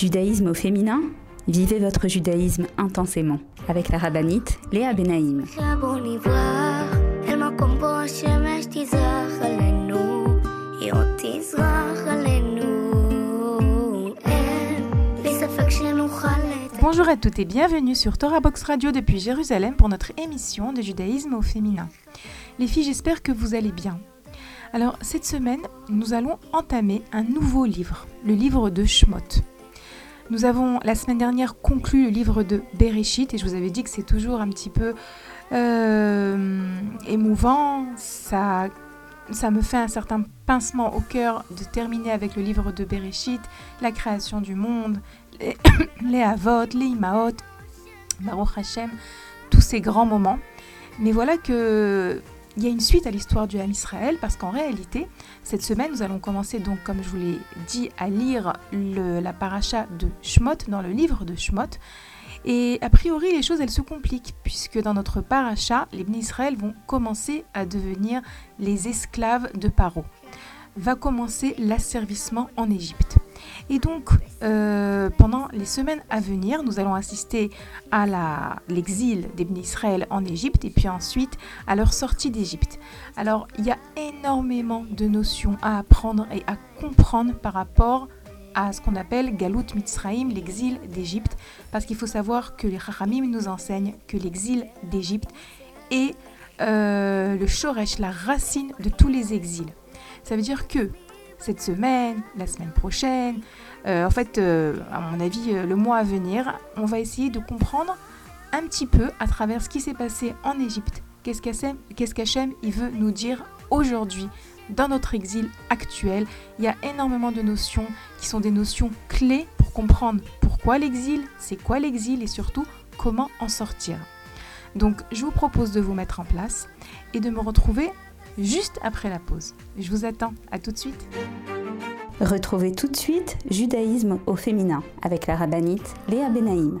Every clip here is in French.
Judaïsme au féminin Vivez votre judaïsme intensément avec la rabbinite Léa Benaïm. Bonjour à toutes et bienvenue sur Torah Box Radio depuis Jérusalem pour notre émission de judaïsme au féminin. Les filles, j'espère que vous allez bien. Alors, cette semaine, nous allons entamer un nouveau livre, le livre de Shmot. Nous avons la semaine dernière conclu le livre de Bereshit et je vous avais dit que c'est toujours un petit peu euh, émouvant. Ça, me fait un certain pincement au cœur de terminer avec le livre de Bereshit, la création du monde, les, les Havot, les Imaot, Baruch Hashem, tous ces grands moments. Mais voilà que il y a une suite à l'histoire du Ham Israël parce qu'en réalité, cette semaine, nous allons commencer donc, comme je vous l'ai dit, à lire la paracha de Shmot dans le livre de Shmot. Et a priori, les choses, elles se compliquent, puisque dans notre paracha, les bénis Israël vont commencer à devenir les esclaves de Paro. Va commencer l'asservissement en Égypte. Et donc, euh, pendant les semaines à venir, nous allons assister à l'exil des Israël en Égypte et puis ensuite à leur sortie d'Égypte. Alors, il y a énormément de notions à apprendre et à comprendre par rapport à ce qu'on appelle Galut Mitzraïm, l'exil d'Égypte, parce qu'il faut savoir que les Chachamim nous enseignent que l'exil d'Égypte est euh, le Shoresh, la racine de tous les exils. Ça veut dire que cette semaine, la semaine prochaine, euh, en fait, euh, à mon avis, euh, le mois à venir, on va essayer de comprendre un petit peu à travers ce qui s'est passé en Égypte. Qu'est-ce qu'Hachem il veut nous dire aujourd'hui dans notre exil actuel Il y a énormément de notions qui sont des notions clés pour comprendre pourquoi l'exil, c'est quoi l'exil et surtout comment en sortir. Donc je vous propose de vous mettre en place et de me retrouver juste après la pause. Je vous attends, à tout de suite. Retrouvez tout de suite Judaïsme au féminin avec la rabbinite Léa Benaïm.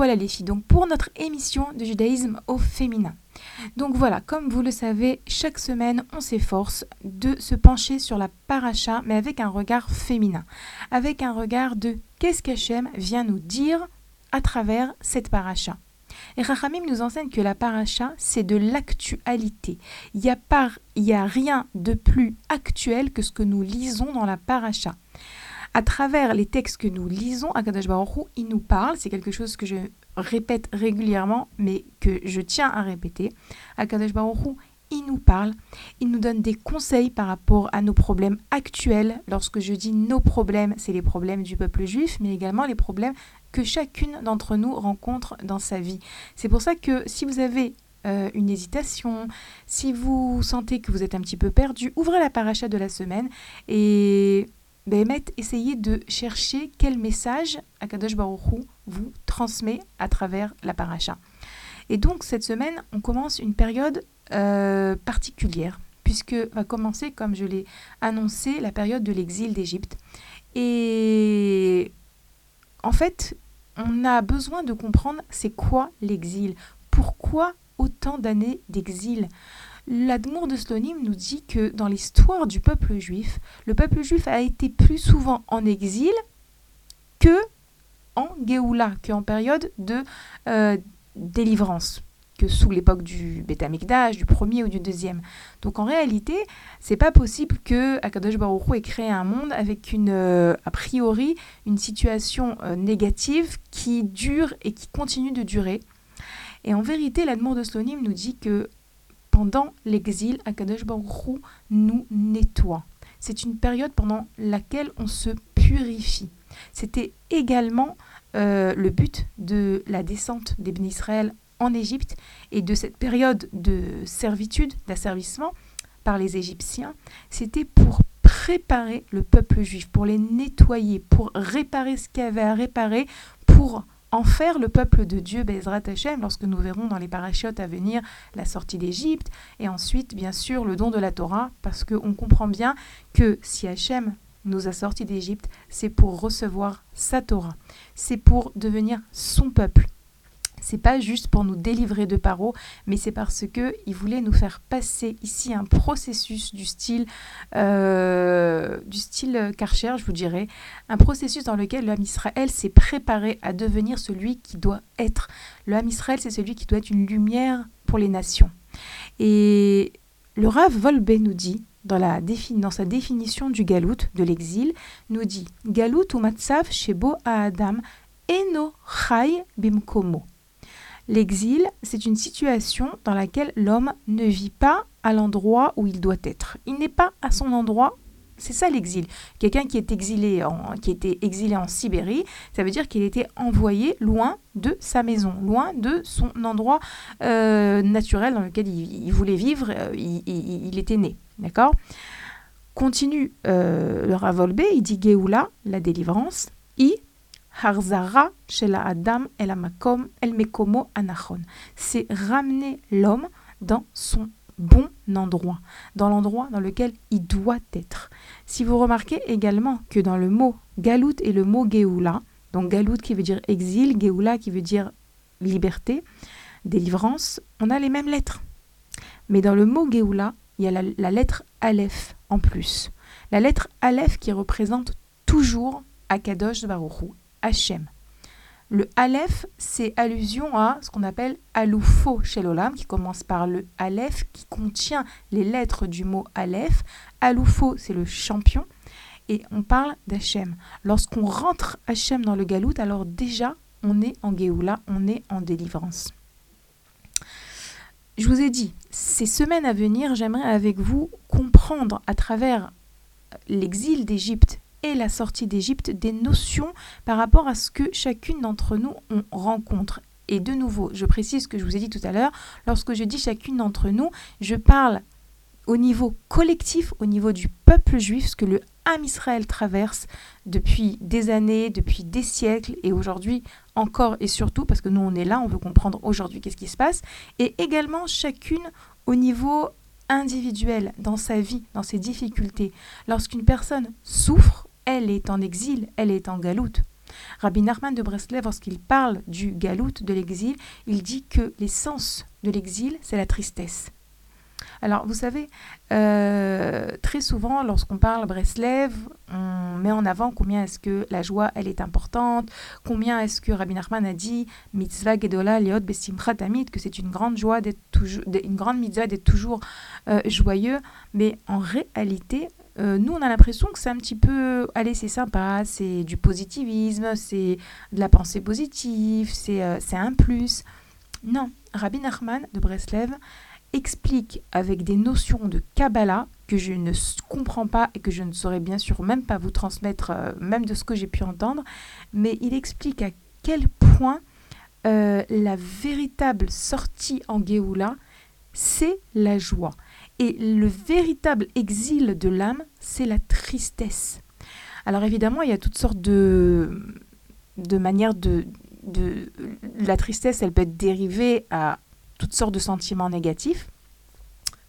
Revoilà les filles, donc pour notre émission de judaïsme au féminin. Donc voilà, comme vous le savez, chaque semaine, on s'efforce de se pencher sur la paracha, mais avec un regard féminin, avec un regard de qu'est-ce qu'Hachem vient nous dire à travers cette paracha? Et Rachamim nous enseigne que la paracha, c'est de l'actualité. Il n'y a, a rien de plus actuel que ce que nous lisons dans la paracha. À travers les textes que nous lisons, Akadash Baruch il nous parle, c'est quelque chose que je répète régulièrement, mais que je tiens à répéter. Akadash Baruch il nous parle, il nous donne des conseils par rapport à nos problèmes actuels. Lorsque je dis nos problèmes, c'est les problèmes du peuple juif, mais également les problèmes que chacune d'entre nous rencontre dans sa vie. C'est pour ça que si vous avez euh, une hésitation, si vous sentez que vous êtes un petit peu perdu, ouvrez la paracha de la semaine et essayez de chercher quel message Akadosh Baruch vous transmet à travers la paracha. Et donc cette semaine, on commence une période euh, particulière, puisque va commencer, comme je l'ai annoncé, la période de l'exil d'Égypte. Et en fait, on a besoin de comprendre c'est quoi l'exil. Pourquoi autant d'années d'exil? L'Admour de Slonim nous dit que dans l'histoire du peuple juif, le peuple juif a été plus souvent en exil que en Géoula, qu'en période de euh, délivrance, que sous l'époque du Beth du premier ou du deuxième. Donc en réalité, c'est pas possible que Akadosh Baruch ait créé un monde avec euh, a priori, une situation euh, négative qui dure et qui continue de durer. Et en vérité, l'Admour de Slonim nous dit que pendant l'exil, Akadosh Baruch nous nettoie. C'est une période pendant laquelle on se purifie. C'était également euh, le but de la descente des Israël en Égypte et de cette période de servitude, d'asservissement par les Égyptiens, c'était pour préparer le peuple juif, pour les nettoyer, pour réparer ce qu'il y avait à réparer, pour en faire le peuple de Dieu, Bezrat Hashem, lorsque nous verrons dans les parachutes à venir la sortie d'Égypte, et ensuite, bien sûr, le don de la Torah, parce qu'on comprend bien que si Hachem nous a sortis d'Égypte, c'est pour recevoir sa Torah, c'est pour devenir son peuple. C'est pas juste pour nous délivrer de Paro, mais c'est parce que il voulait nous faire passer ici un processus du style euh, du style Karcher, je vous dirais, un processus dans lequel l'homme Israël s'est préparé à devenir celui qui doit être. L'homme Israël, c'est celui qui doit être une lumière pour les nations. Et le Rav Volbe nous dit dans, sa définition du galout, de l'exil, nous dit Galout ou matzav shebo Adam eno chai bimkomo. L'exil, c'est une situation dans laquelle l'homme ne vit pas à l'endroit où il doit être. Il n'est pas à son endroit. C'est ça l'exil. Quelqu'un qui est exilé en, était exilé en Sibérie, ça veut dire qu'il était envoyé loin de sa maison, loin de son endroit euh, naturel dans lequel il, voulait vivre, euh, il, était né. D'accord? Continue euh, le Ravolbe, il dit Geoula, la délivrance, i Harzara Adam El Mekomo Anachon. C'est ramener l'homme dans son bon endroit, dans l'endroit dans lequel il doit être. Si vous remarquez également que dans le mot galout et le mot Géoula, donc galout qui veut dire exil, Géoula qui veut dire liberté, délivrance, on a les mêmes lettres. Mais dans le mot Géoula, il y a la, la lettre Aleph en plus. La lettre Aleph qui représente toujours Akadosh Baruchou, Hachem. Le Aleph, c'est allusion à ce qu'on appelle Aloufo chez l'Olam, qui commence par le Aleph, qui contient les lettres du mot Aleph. Aloufo, c'est le champion. Et on parle d'Hachem. Lorsqu'on rentre Hachem dans le galout, alors déjà, on est en Géoula, on est en délivrance. Je vous ai dit, ces semaines à venir, j'aimerais avec vous comprendre à travers l'exil d'Égypte et la sortie d'Égypte des notions par rapport à ce que chacune d'entre nous on rencontre. Et de nouveau, je précise ce que je vous ai dit tout à l'heure, lorsque je dis chacune d'entre nous, je parle au niveau collectif, au niveau du peuple juif, ce que le Ham Israël traverse depuis des années, depuis des siècles, et aujourd'hui encore et surtout, parce que nous on est là, on veut comprendre aujourd'hui qu'est-ce qui se passe, et également chacune au niveau individuel, dans sa vie, dans ses difficultés. Lorsqu'une personne souffre, elle est en exil, elle est en galoute. Rabbi Nachman de Breslev, lorsqu'il parle du galoute, de l'exil, il dit que l'essence de l'exil, c'est la tristesse. Alors, vous savez, euh, très souvent, lorsqu'on parle Breslev, on met en avant combien est-ce que la joie, elle est importante, combien est-ce que Rabbi Nachman a dit mitzvah gedola liot besimchat tamid, que c'est une grande joie d'être toujours, une grande mitzvah d'être toujours euh, joyeux. Mais en réalité, euh, nous, on a l'impression que c'est un petit peu, allez, c'est sympa, c'est du positivisme, c'est de la pensée positive, c'est euh, un plus. Non, Rabbi Nachman de Breslev explique avec des notions de Kabbalah que je ne comprends pas et que je ne saurais bien sûr même pas vous transmettre, euh, même de ce que j'ai pu entendre, mais il explique à quel point la véritable sortie en Géoula, c'est la joie. Et le véritable exil de l'âme, c'est la tristesse. Alors évidemment, il y a toutes sortes de, de manières de, de... La tristesse, elle peut être dérivée à toutes sortes de sentiments négatifs,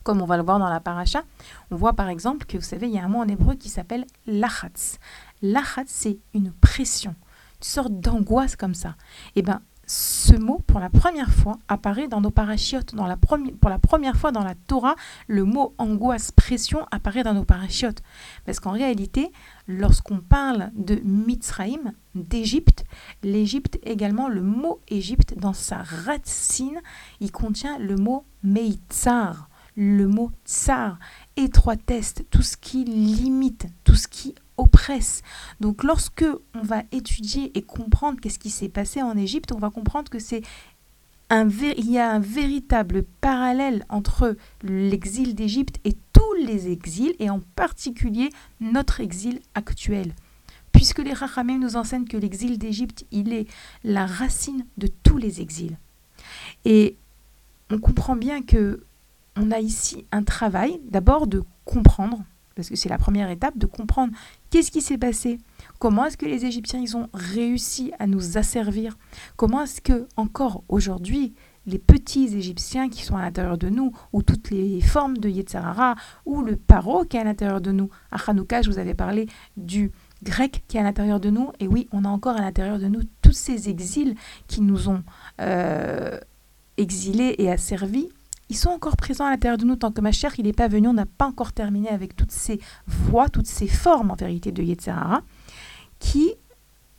comme on va le voir dans la paracha. On voit par exemple que, vous savez, il y a un mot en hébreu qui s'appelle lachatz. Lachatz, c'est une pression. sorte d'angoisse comme ça. Eh bien, ce mot, pour la première fois, apparaît dans nos parachiotes. Dans la pour la première fois dans la Torah, le mot angoisse, pression apparaît dans nos parachiotes. Parce qu'en réalité, lorsqu'on parle de Mitzraïm, d'Égypte, l'Égypte également, le mot Égypte, dans sa racine, il contient le mot Meitzar, le mot tsar, étroitesse, tout ce qui limite, tout ce qui oppresse. Donc lorsque on va étudier et comprendre qu'est-ce qui s'est passé en Égypte, on va comprendre que c'est un il y a un véritable parallèle entre l'exil d'Égypte et tous les exils, et en particulier notre exil actuel. Puisque les Rachamim nous enseignent que l'exil d'Égypte, il est la racine de tous les exils. Et on comprend bien que on a ici un travail d'abord de comprendre parce que c'est la première étape, de comprendre qu'est-ce qui s'est passé, comment est-ce que les Égyptiens ils ont réussi à nous asservir, comment est-ce que encore aujourd'hui les petits Égyptiens qui sont à l'intérieur de nous, ou toutes les formes de Yetzirara, ou le paro qui est à l'intérieur de nous. À je vous avais parlé du grec qui est à l'intérieur de nous, et oui, on a encore à l'intérieur de nous tous ces exils qui nous ont euh, exilés et asservis ils sont encore présents à l'intérieur de nous tant que ma chère, il n'est pas venu, on n'a pas encore terminé avec toutes ces voies, toutes ces formes en vérité de Yetzirara, qui,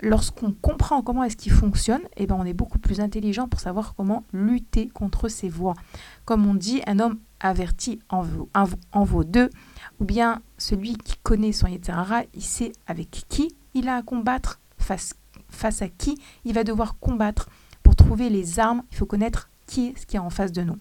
lorsqu'on comprend comment est-ce qu'ils fonctionnent, eh ben on est beaucoup plus intelligent pour savoir comment lutter contre ces voies. Comme on dit, un homme averti en vaut, en deux, ou bien celui qui connaît son Yetzirara, il sait avec qui il a à combattre, face, face à qui il va devoir combattre. Pour trouver les armes, il faut connaître qui est ce qui est en face de nous.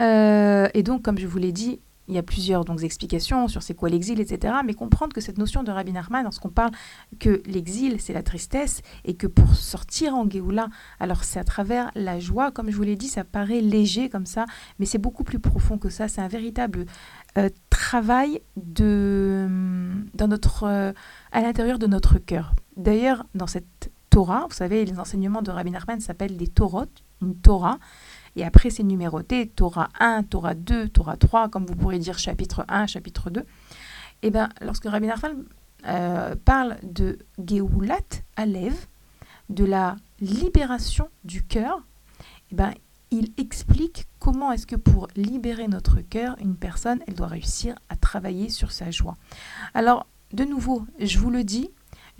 Euh, et donc, comme je vous l'ai dit, il y a plusieurs donc, explications sur c'est quoi l'exil, etc. Mais comprendre que cette notion de Rabbi Nachman, lorsqu'on parle que l'exil, c'est la tristesse, et que pour sortir en Géoula, alors c'est à travers la joie, comme je vous l'ai dit, ça paraît léger comme ça, mais c'est beaucoup plus profond que ça. C'est un véritable euh, travail de, dans notre, euh, à l'intérieur de notre cœur. D'ailleurs, dans cette Torah, vous savez, les enseignements de Rabbi Nachman s'appellent des Torot, une Torah. Et après, c'est numéroté, Torah 1, Torah 2, Torah 3, comme vous pourrez dire chapitre 1, chapitre 2. Et bien, lorsque Rabbi Nachman euh, parle de Geulat Alev, de la libération du cœur, et ben, il explique comment est-ce que pour libérer notre cœur, une personne, elle doit réussir à travailler sur sa joie. Alors, de nouveau, je vous le dis,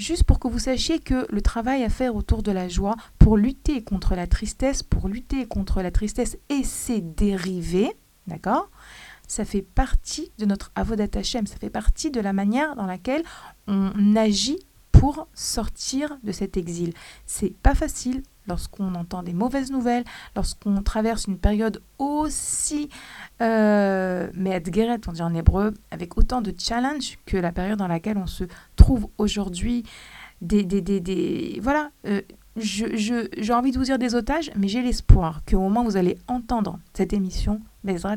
juste pour que vous sachiez que le travail à faire autour de la joie, pour lutter contre la tristesse, pour lutter contre la tristesse et ses dérivés, d'accord ça fait partie de notre avodat Hashem, ça fait partie de la manière dans laquelle on agit pour sortir de cet exil. C'est pas facile lorsqu'on entend des mauvaises nouvelles, lorsqu'on traverse une période aussi, euh, mais on dit en hébreu, avec autant de challenges que la période dans laquelle on se trouve aujourd'hui. Des, des, des, des, voilà, euh, j'ai je, envie de vous dire des otages, mais j'ai l'espoir qu'au moment où vous allez entendre cette émission, Bezrat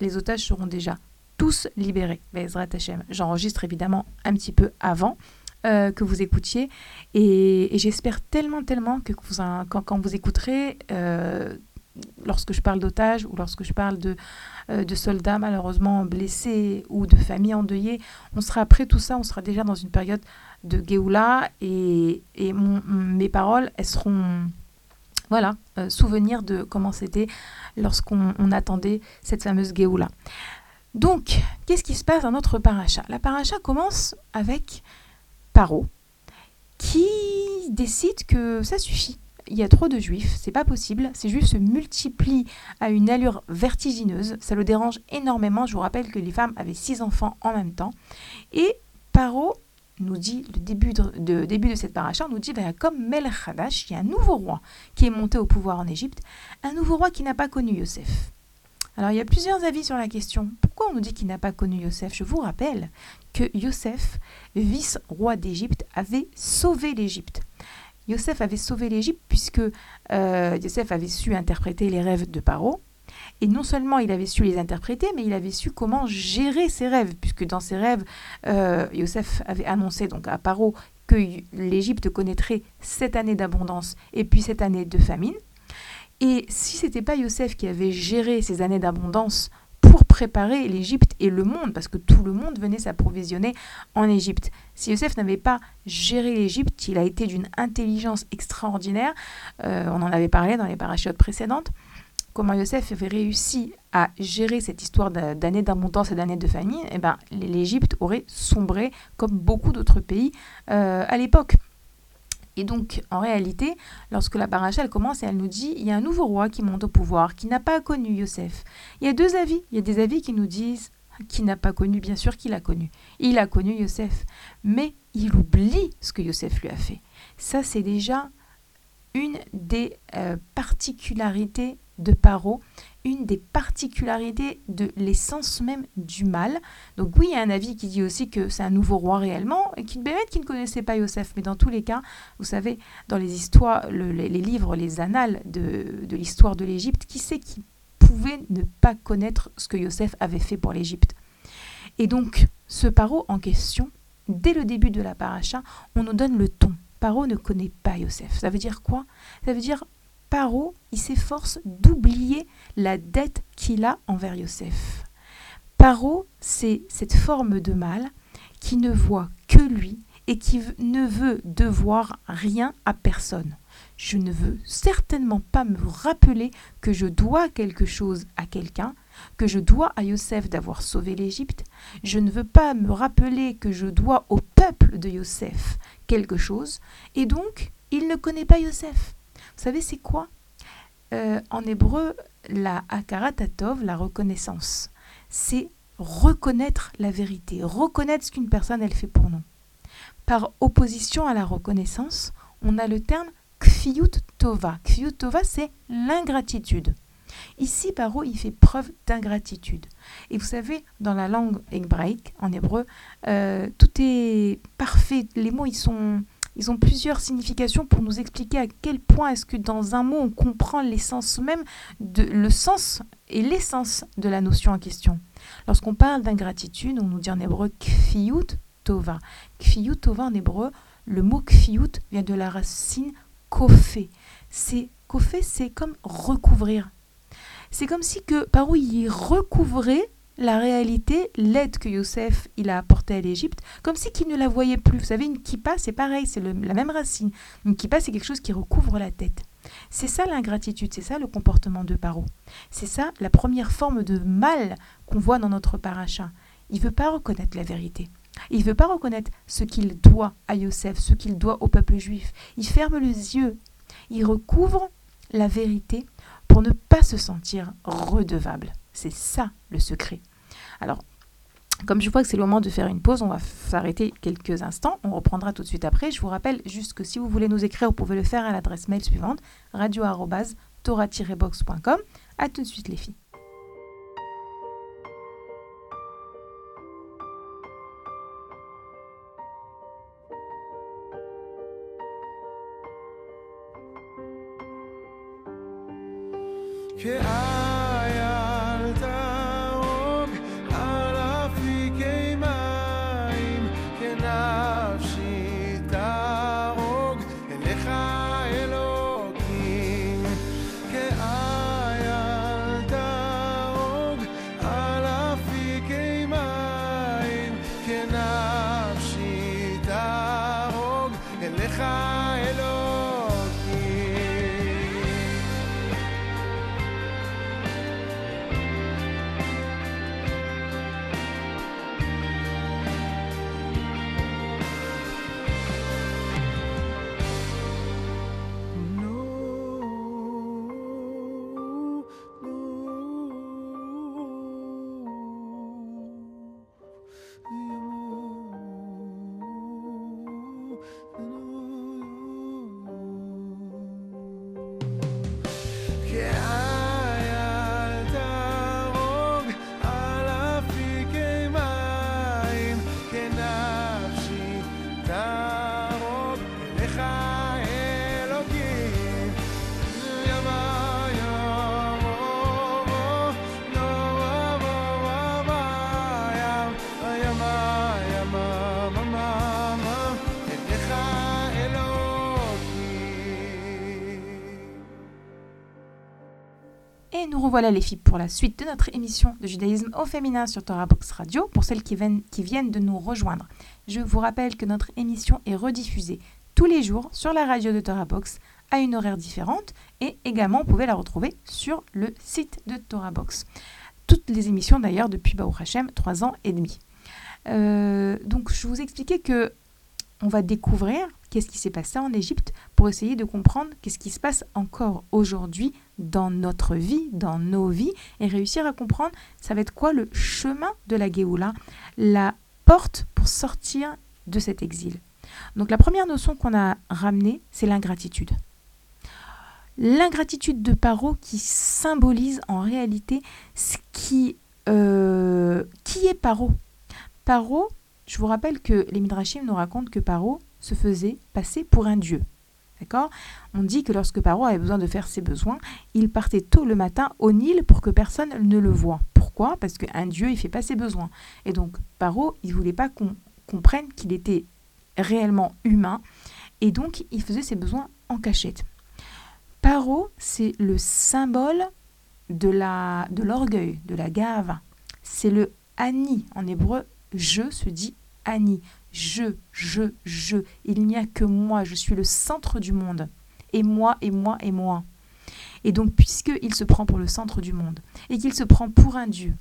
les otages seront déjà tous libérés. Bezrat. J'enregistre évidemment un petit peu avant. Euh, que vous écoutiez. Et, j'espère tellement, tellement que quand, vous écouterez, euh, lorsque je parle d'otages ou lorsque je parle de, euh, de soldats malheureusement blessés ou de familles endeuillées, on sera après tout ça, on sera déjà dans une période de Géoula et, et mes paroles, elles seront voilà, souvenir de comment c'était lorsqu'on attendait cette fameuse Géoula. Donc, qu'est-ce qui se passe dans notre paracha? La paracha commence avec Paro, qui décide que ça suffit. Il y a trop de juifs, c'est pas possible. Ces juifs se multiplient à une allure vertigineuse. Ça le dérange énormément. Je vous rappelle que les femmes avaient six enfants en même temps. Et Paro nous dit, le début de, début de cette paracha, nous dit, ben, comme Melech Hadash, il y a un nouveau roi qui est monté au pouvoir en Égypte, un nouveau roi qui n'a pas connu Yosef. Alors il y a plusieurs avis sur la question. Pourquoi on nous dit qu'il n'a pas connu Yosef? Je vous rappelle que Yosef, vice-roi d'Égypte, avait sauvé l'Égypte. Yosef avait sauvé l'Égypte puisque euh, Yosef avait su interpréter les rêves de Paro. Et non seulement il avait su les interpréter, mais il avait su comment gérer ses rêves, puisque dans ses rêves, euh, Yosef avait annoncé donc à Paro que l'Égypte connaîtrait sept années d'abondance et puis sept années de famine. Et si c'était pas Yosef qui avait géré ces années d'abondance pour préparer l'Égypte et le monde, parce que tout le monde venait s'approvisionner en Égypte. Si Yosef n'avait pas géré l'Égypte, il a été d'une intelligence extraordinaire. Euh, on en avait parlé dans les parachutes précédentes. Comment Yosef avait réussi à gérer cette histoire d'années d'abondance et d'années de famine, eh ben, l'Égypte aurait sombré comme beaucoup d'autres pays euh, à l'époque. Et donc, en réalité, lorsque la paracha commence et elle nous dit, il y a un nouveau roi qui monte au pouvoir, qui n'a pas connu Yosef. Il y a deux avis. Il y a des avis qui nous disent qui n'a pas connu, bien sûr qu'il a connu. Il a connu Yosef, mais il oublie ce que Yosef lui a fait. Ça, c'est déjà une des euh, particularités de Paro, une des particularités de l'essence même du mal. Donc oui, il y a un avis qui dit aussi que c'est un nouveau roi réellement, et qui, qui ne connaissait pas Yosef, mais dans tous les cas, vous savez, dans les histoires, les, livres, les annales de, de l'histoire de l'Égypte, qui sait qui pouvait ne pas connaître ce que Yosef avait fait pour l'Égypte? Et donc, ce Paro en question, dès le début de la paracha, on nous donne le ton. Paro ne connaît pas Yosef. Ça veut dire quoi? Ça veut dire Paro, il s'efforce d'oublier la dette qu'il a envers Yosef. Paro, c'est cette forme de mal qui ne voit que lui et qui ne veut devoir rien à personne. Je ne veux certainement pas me rappeler que je dois quelque chose à quelqu'un, que je dois à Yosef d'avoir sauvé l'Égypte. Je ne veux pas me rappeler que je dois au peuple de Yosef quelque chose. Et donc, il ne connaît pas Yosef. Vous savez, c'est quoi? Euh, En hébreu, la akaratatov, la reconnaissance, c'est reconnaître la vérité, reconnaître ce qu'une personne elle fait pour nous. Par opposition à la reconnaissance, on a le terme kfiyut tova. Kfiyut tova, c'est l'ingratitude. Ici, Paro, il fait preuve d'ingratitude. Et vous savez, dans la langue hébraïque, en hébreu, euh, tout est parfait. Les mots, ils sont, ils ont plusieurs significations pour nous expliquer à quel point est-ce que dans un mot on comprend l'essence même, de, le sens et l'essence de la notion en question. Lorsqu'on parle d'ingratitude, on nous dit en hébreu kfiyut tova. Kfiyut tova en hébreu, le mot kfiyut vient de la racine kofé. C'est kofé, c'est comme recouvrir. C'est comme si que par où il recouvrait la réalité, l'aide que Youssef il a apportée à l'Égypte, comme si qu'il ne la voyait plus. Vous savez, une kippa, c'est pareil, c'est la même racine. Une kippa, c'est quelque chose qui recouvre la tête. C'est ça l'ingratitude, c'est ça le comportement de Paro. C'est ça la première forme de mal qu'on voit dans notre paracha. Il ne veut pas reconnaître la vérité. Il ne veut pas reconnaître ce qu'il doit à Yosef, ce qu'il doit au peuple juif. Il ferme les yeux. Il recouvre la vérité pour ne pas se sentir redevable. C'est ça le secret. Alors, comme je vois que c'est le moment de faire une pause, on va s'arrêter quelques instants. On reprendra tout de suite après. Je vous rappelle juste que si vous voulez nous écrire, vous pouvez le faire à l'adresse mail suivante radio-tora-box.com. A tout de suite, les filles. Revoilà les filles pour la suite de notre émission de judaïsme au féminin sur Torah Box Radio pour celles qui viennent, de nous rejoindre. Je vous rappelle que notre émission est rediffusée tous les jours sur la radio de Torah Box à une horaire différente et également vous pouvez la retrouver sur le site de Torah Box. Toutes les émissions d'ailleurs depuis Baou Hashem, trois ans et demi. Euh, donc je vous expliquais que on va découvrir qu'est-ce qui s'est passé en Égypte pour essayer de comprendre qu'est-ce qui se passe encore aujourd'hui dans notre vie, dans nos vies, et réussir à comprendre ça va être quoi le chemin de la Géoula, la porte pour sortir de cet exil. Donc la première notion qu'on a ramenée, c'est l'ingratitude. L'ingratitude de Paro qui symbolise en réalité ce qui, euh, qui est Paro. Paro, je vous rappelle que les Midrashim nous racontent que Paro se faisait passer pour un dieu. D'accord? On dit que lorsque Paro avait besoin de faire ses besoins, il partait tôt le matin au Nil pour que personne ne le voie. Pourquoi? Parce qu'un dieu, il fait pas ses besoins. Et donc, Paro, il voulait pas qu'on comprenne qu'il était réellement humain. Et donc, il faisait ses besoins en cachette. Paro, c'est le symbole de la de l'orgueil, de la gave. C'est le ani. En hébreu, je se dit ani je, je, je. Il n'y a que moi, je suis le centre du monde. Et moi, et moi, et moi. Et donc, puisqu'il se prend pour le centre du monde, et qu'il se prend pour un Dieu,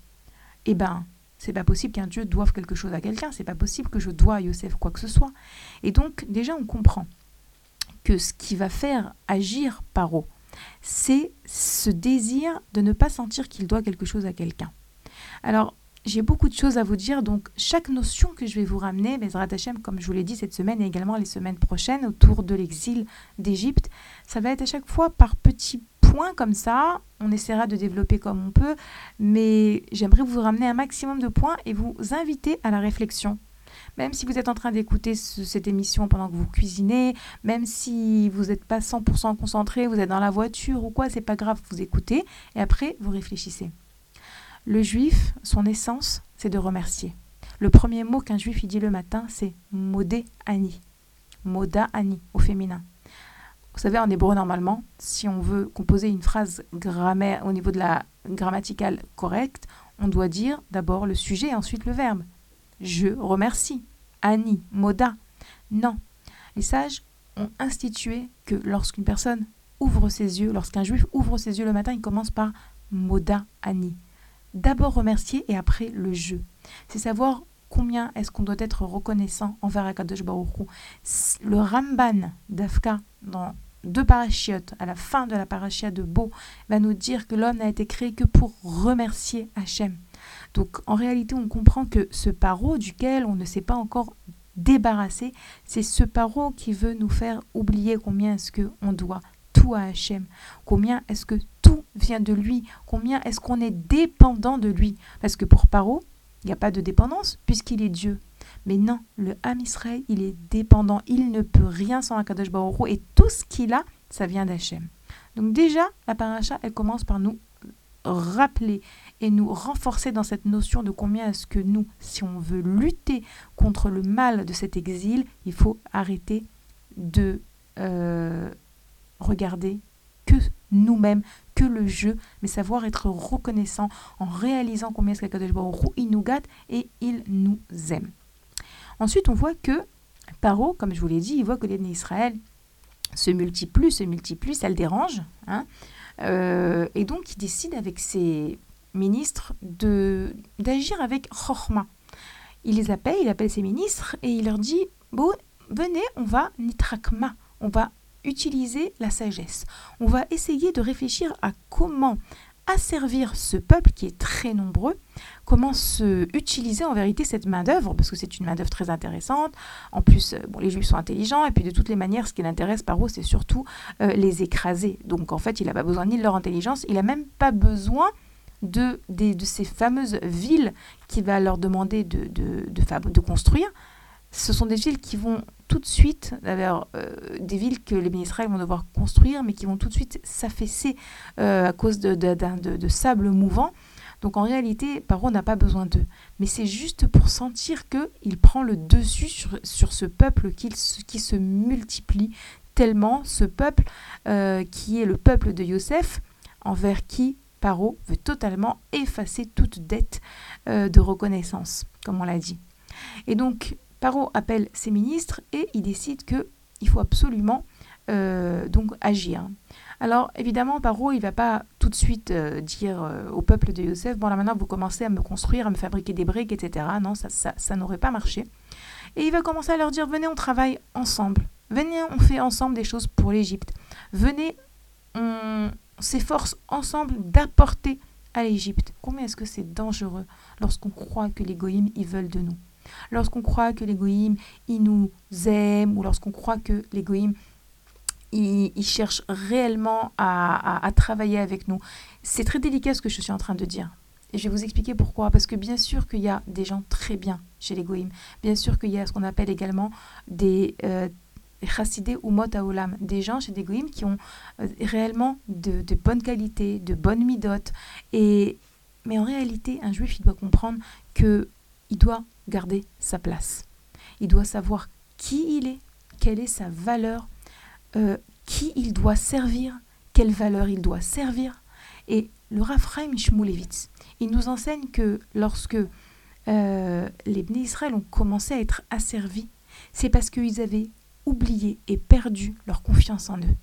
eh ben, c'est pas possible qu'un Dieu doive quelque chose à quelqu'un, c'est pas possible que je dois à Yosef quoi que ce soit. Et donc, déjà, on comprend que ce qui va faire agir Paro, c'est ce désir de ne pas sentir qu'il doit quelque chose à quelqu'un. Alors, j'ai beaucoup de choses à vous dire, donc chaque notion que je vais vous ramener, Bezrat Hashem, comme je vous l'ai dit cette semaine et également les semaines prochaines autour de l'exil d'Égypte, ça va être à chaque fois par petits points comme ça. On essaiera de développer comme on peut, mais j'aimerais vous ramener un maximum de points et vous inviter à la réflexion. Même si vous êtes en train d'écouter cette émission pendant que vous cuisinez, même si vous n'êtes pas 100% concentré, vous êtes dans la voiture ou quoi, c'est pas grave, vous écoutez et après vous réfléchissez. Le juif, son essence, c'est de remercier. Le premier mot qu'un juif il dit le matin, c'est modé ani. Moda ani au féminin. Vous savez, en hébreu, normalement, si on veut composer une phrase au niveau de la grammaticale correcte, on doit dire d'abord le sujet et ensuite le verbe. Je remercie. Ani, moda. Non. Les sages ont institué que lorsqu'une personne ouvre ses yeux, lorsqu'un juif ouvre ses yeux le matin, il commence par moda ani d'abord remercier et après le jeu. C'est savoir combien est-ce qu'on doit être reconnaissant envers Akadosh Baruch Le Ramban d'Afka, dans deux parachiotes, à la fin de la parachia de Beau, va nous dire que l'homme n'a été créé que pour remercier Hachem. Donc en réalité, on comprend que ce paro duquel on ne s'est pas encore débarrassé, c'est ce paro qui veut nous faire oublier combien est-ce qu'on doit tout à Hachem, combien est-ce que vient de lui, combien est-ce qu'on est dépendant de lui? Parce que pour Paro, il n'y a pas de dépendance puisqu'il est Dieu. Mais non, le Ham Israël, il est dépendant. Il ne peut rien sans Akadosh Baruch et tout ce qu'il a, ça vient d'Hachem. Donc déjà, la paracha, elle commence par nous rappeler et nous renforcer dans cette notion de combien est-ce que nous, si on veut lutter contre le mal de cet exil, il faut arrêter de euh, regarder que nous-mêmes, que le jeu, mais savoir être reconnaissant en réalisant combien est-ce qu'Akadosh il nous gâte et il nous aime. Ensuite, on voit que Paro, comme je vous l'ai dit, il voit que les Israël se multiplient, se multiplient, ça le dérange. Hein euh, et donc, il décide avec ses ministres de d'agir avec Chorma. Il les appelle, il appelle ses ministres et il leur dit Bon, venez, on va nitrakma, on va utiliser la sagesse. On va essayer de réfléchir à comment asservir ce peuple qui est très nombreux, comment se utiliser en vérité cette main-d'œuvre, parce que c'est une main-d'œuvre très intéressante. En plus, euh, bon, les Juifs sont intelligents, et puis de toutes les manières, ce qui l'intéresse par eux, c'est surtout euh, les écraser. Donc en fait, il n'a pas besoin ni de leur intelligence, il n'a même pas besoin de, de, ces fameuses villes qu'il va leur demander de, de, de construire ce sont des villes qui vont tout de suite, d'ailleurs, euh, des villes que les ministres vont devoir construire, mais qui vont tout de suite s'affaisser euh, à cause de, de, sable mouvant. Donc en réalité, Paro n'a pas besoin d'eux. Mais c'est juste pour sentir qu'il prend le dessus sur, sur ce peuple qui, se multiplie tellement, ce peuple euh, qui est le peuple de Yosef, envers qui Paro veut totalement effacer toute dette de reconnaissance, comme on l'a dit. Et donc, Paro appelle ses ministres et il décide qu'il faut absolument euh, donc agir. Alors évidemment, Paro, il va pas tout de suite euh, dire au peuple de Yosef, bon là maintenant vous commencez à me construire, à me fabriquer des briques, etc. Non, ça, ça, ça n'aurait pas marché. Et il va commencer à leur dire, venez, on travaille ensemble. Venez, on fait ensemble des choses pour l'Égypte. Venez, on s'efforce ensemble d'apporter à l'Égypte. Combien est-ce que c'est dangereux lorsqu'on croit que les goïms, ils veulent de nous? Lorsqu'on croit que les goïms, ils nous aiment, ou lorsqu'on croit que les goïms, ils, cherchent réellement à, à travailler avec nous. C'est très délicat ce que je suis en train de dire. Et je vais vous expliquer pourquoi. Parce que bien sûr qu'il y a des gens très bien chez les. Bien sûr qu'il y a ce qu'on appelle également des euh, chassidés ou mot olam, des gens chez des qui ont euh, réellement de, de bonnes qualités, de bonnes midotes. Et, mais en réalité, un juif, il doit comprendre que il doit garder sa place. Il doit savoir qui il est, quelle est sa valeur, euh, qui il doit servir, quelle valeur il doit servir. Et le Raphaël Shmulevitz, il nous enseigne que lorsque euh, les Bnei Israël ont commencé à être asservis, c'est parce qu'ils avaient oublié et perdu leur confiance en eux.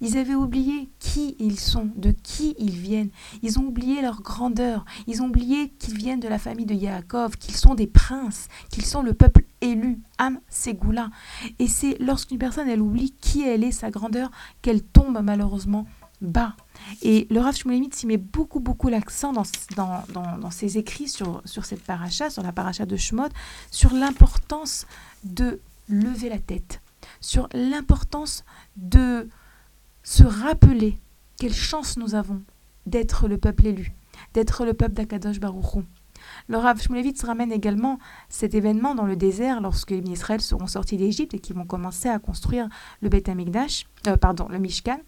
Ils avaient oublié qui ils sont, de qui ils viennent. Ils ont oublié leur grandeur. Ils ont oublié qu'ils viennent de la famille de Yaakov, qu'ils sont des princes, qu'ils sont le peuple élu, Am Ségoula. Et c'est lorsqu'une personne, elle oublie qui elle est, sa grandeur, qu'elle tombe malheureusement bas. Et le Rav Shmulemitz y met beaucoup, beaucoup l'accent dans, dans, ses écrits sur, sur cette paracha, sur la paracha de Shmod, sur l'importance de lever la tête, sur l'importance de se rappeler quelle chance nous avons d'être le peuple élu, d'être le peuple d'Akadosh Baruchou. Le Rav Shmulevitz ramène également cet événement dans le désert lorsque les Israël seront sortis d'Égypte et qu'ils vont commencer à construire le Beth Amikdash, euh, pardon, le Mishkan.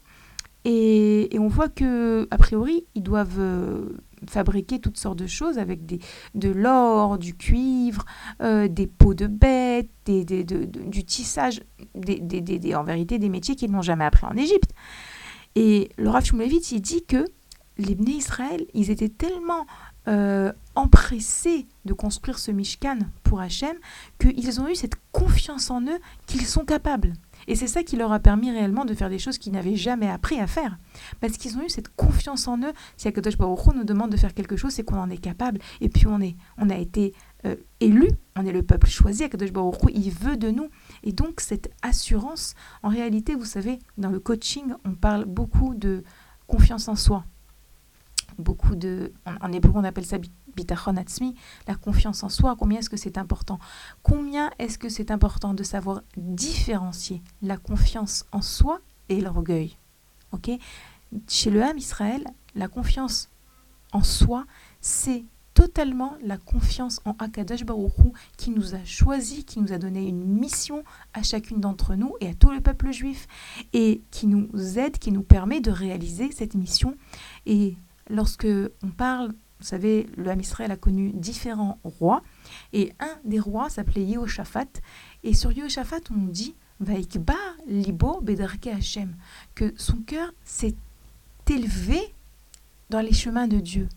Et, on voit que, a priori, ils doivent euh, fabriquer toutes sortes de choses avec des, de l'or, du cuivre, euh, des peaux de bêtes, des, du tissage, des, en vérité des métiers qu'ils n'ont jamais appris en Égypte. Et le Rav Shmulevitz, il dit que les Bnei Israël, ils étaient tellement euh, empressés de construire ce Mishkan pour Hachem qu'ils ont eu cette confiance en eux qu'ils sont capables. Et c'est ça qui leur a permis réellement de faire des choses qu'ils n'avaient jamais appris à faire. Parce qu'ils ont eu cette confiance en eux. Si Akadosh Baruch nous demande de faire quelque chose, c'est qu'on en est capable. Et puis on, est, on a été euh, élu, on est le peuple choisi. Akadosh Baruch il veut de nous. Et donc cette assurance, en réalité, vous savez, dans le coaching, on parle beaucoup de confiance en soi. Beaucoup de, en, en hébreu, on appelle ça bitachon atzmi, la confiance en soi, combien est-ce que c'est important? Combien est-ce que c'est important de savoir différencier la confiance en soi et l'orgueil? Ok? Chez le Ham Israël, la confiance en soi, c'est totalement la confiance en Akadosh Baruchou qui nous a choisi, qui nous a donné une mission à chacune d'entre nous et à tout le peuple juif et qui nous aide, qui nous permet de réaliser cette mission. Et lorsque on parle vous savez, le Ham Israël a connu différents rois, et un des rois s'appelait Yehoshaphat, et sur Yehoshaphat, on dit Vaikba libo bedarke que son cœur s'est élevé dans les chemins de Dieu.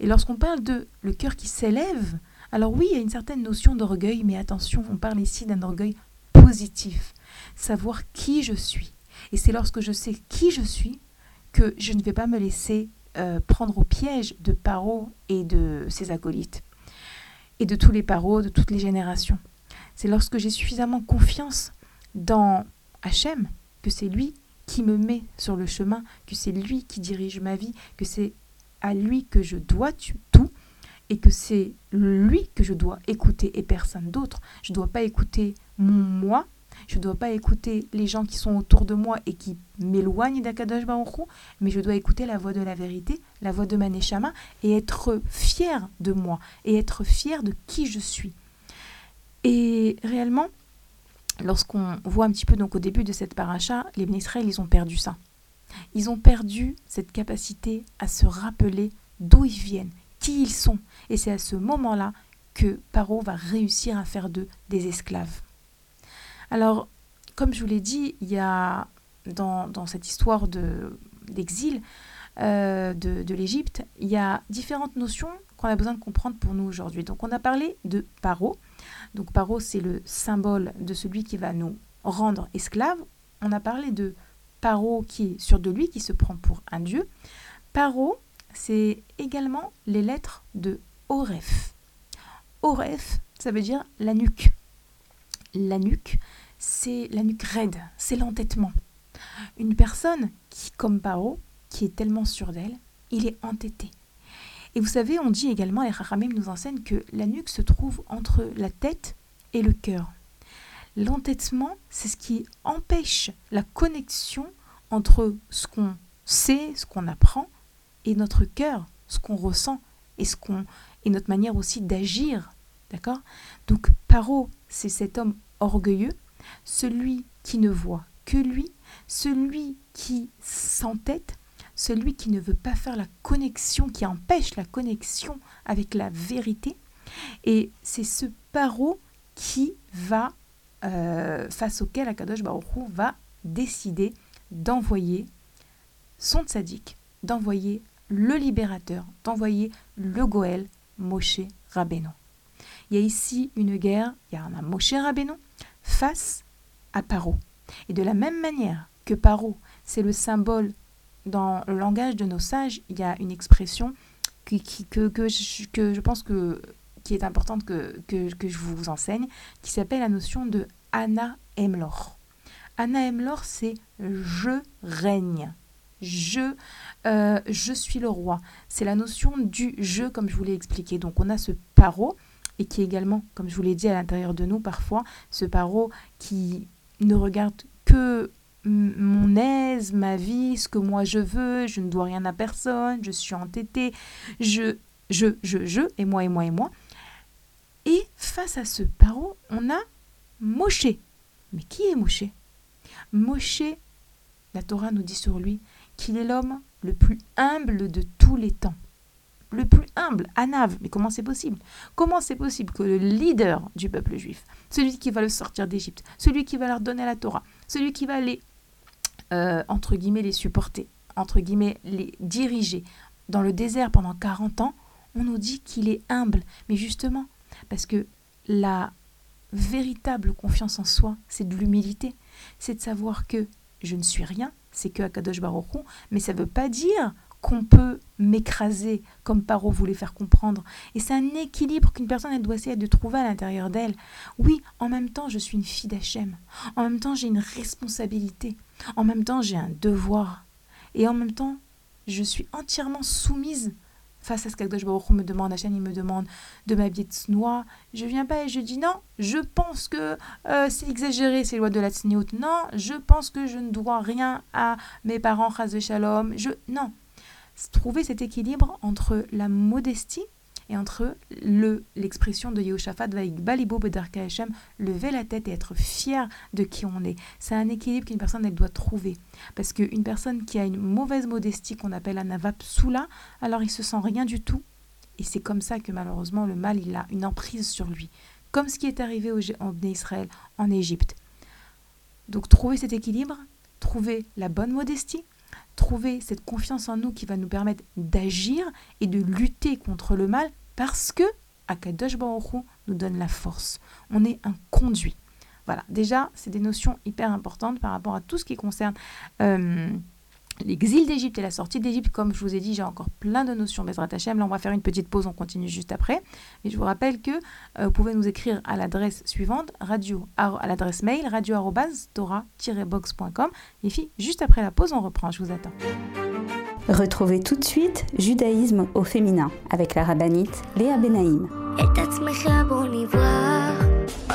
Et lorsqu'on parle de le cœur qui s'élève, alors oui, il y a une certaine notion d'orgueil, mais attention, on parle ici d'un orgueil positif, savoir qui je suis. Et c'est lorsque je sais qui je suis que je ne vais pas me laisser euh, prendre au piège de Paro et de ses acolytes, et de tous les Paros, de toutes les générations. C'est lorsque j'ai suffisamment confiance dans Hachem, que c'est lui qui me met sur le chemin, que c'est lui qui dirige ma vie, que c'est à lui que je dois tout, et que c'est lui que je dois écouter et personne d'autre. Je ne dois pas écouter mon moi, je ne dois pas écouter les gens qui sont autour de moi et qui m'éloignent d'Akadosh mais je dois écouter la voix de la vérité, la voix de Maneshama, et être fier de moi, et être fier de qui je suis. Et réellement, lorsqu'on voit un petit peu donc au début de cette paracha, les Israël, ils ont perdu ça. Ils ont perdu cette capacité à se rappeler d'où ils viennent, qui ils sont. Et c'est à ce moment-là que Paro va réussir à faire d'eux des esclaves. Alors, comme je vous l'ai dit, il y a dans, cette histoire d'exil, euh, de, de l'Égypte, il y a différentes notions qu'on a besoin de comprendre pour nous aujourd'hui. Donc on a parlé de paro. Donc paro, c'est le symbole de celui qui va nous rendre esclaves. On a parlé de paro qui est sûr de lui, qui se prend pour un dieu. Paro, c'est également les lettres de Oref. Oref, ça veut dire la nuque. La nuque, c'est la nuque raide, c'est l'entêtement. Une personne qui, comme Paro, qui est tellement sûre d'elle, il est entêté. Et vous savez, on dit également, et Rahamim nous enseigne que la nuque se trouve entre la tête et le cœur. L'entêtement, c'est ce qui empêche la connexion entre ce qu'on sait, ce qu'on apprend, et notre cœur, ce qu'on ressent, et, ce qu'on, et notre manière aussi d'agir. D'accord? Donc, Paro, c'est cet homme orgueilleux, celui qui ne voit que lui, celui qui s'entête, celui qui ne veut pas faire la connexion, qui empêche la connexion avec la vérité. Et c'est ce paro qui va, euh, face auquel Akadosh Baruch va décider d'envoyer son tzaddik, d'envoyer le libérateur, d'envoyer le Goël, Moshe Rabbeinu. Il y a ici une guerre, il y a un Moshe Rabbeinu face à Paro. Et de la même manière que Paro, c'est le symbole dans le langage de nos sages, il y a une expression qui, que, que, je, que, je, pense que qui est importante que, que, que je vous enseigne, qui s'appelle la notion de Anna Emlor. Anna Emlor, c'est je règne. Je, euh, je suis le roi. C'est la notion du je, comme je vous l'ai expliqué. Donc on a ce paro, et qui également, comme je vous l'ai dit, à l'intérieur de nous parfois, ce paro qui ne regarde que mon aise, ma vie, ce que moi je veux, je ne dois rien à personne, je suis entêtée, je, je, je, je, et moi, et moi, et moi. Et face à ce paro, on a Moshe. Mais qui est Moshe? Moshe, la Torah nous dit sur lui qu'il est l'homme le plus humble de tous les temps. Le plus humble, Anav. Mais comment c'est possible? Comment c'est possible que le leader du peuple juif, celui qui va le sortir d'Égypte, celui qui va leur donner la Torah, celui qui va les, euh, entre guillemets, les supporter, entre guillemets, les diriger dans le désert pendant 40 ans, on nous dit qu'il est humble. Mais justement, parce que la véritable confiance en soi, c'est de l'humilité. C'est de savoir que je ne suis rien, c'est que Akadosh Baruch mais ça ne veut pas dire qu'on peut m'écraser, comme Paro voulait faire comprendre. Et c'est un équilibre qu'une personne elle doit essayer de trouver à l'intérieur d'elle. Oui, en même temps, je suis une fille d'Hachem. En même temps, j'ai une responsabilité. En même temps, j'ai un devoir. Et en même temps, je suis entièrement soumise face à ce qu'Akdosh Baruch me demande, Hachem il me demande de m'habiller de noix, je viens pas et je dis non, je pense que euh, c'est exagéré ces lois de la tsniout, non, je pense que je ne dois rien à mes parents, chas shalom, je, non, trouver cet équilibre entre la modestie et entre le l'expression de Yehoshaphat Balibo Bedarka lever la tête et être fier de qui on est. C'est un équilibre qu'une personne elle doit trouver. Parce qu'une personne qui a une mauvaise modestie qu'on appelle soula, alors il se sent rien du tout. Et c'est comme ça que malheureusement le mal il a une emprise sur lui. Comme ce qui est arrivé au, en Israël, en Égypte. Donc trouver cet équilibre, trouver la bonne modestie, trouver cette confiance en nous qui va nous permettre d'agir et de lutter contre le mal parce que Akadosh Baruch nous donne la force. On est un conduit. Voilà, déjà, c'est des notions hyper importantes par rapport à tout ce qui concerne euh, l'exil d'Égypte et la sortie d'Égypte. Comme je vous ai dit, j'ai encore plein de notions. Bezrat Hashem, là, on va faire une petite pause, on continue juste après. Mais je vous rappelle que euh, vous pouvez nous écrire à l'adresse suivante, radio, à l'adresse mail, radio-tora-box.com. Les filles, juste après la pause, on reprend. Je vous attends. Retrouvez tout de suite Judaïsme au féminin avec la rabbinite Léa Benaïm.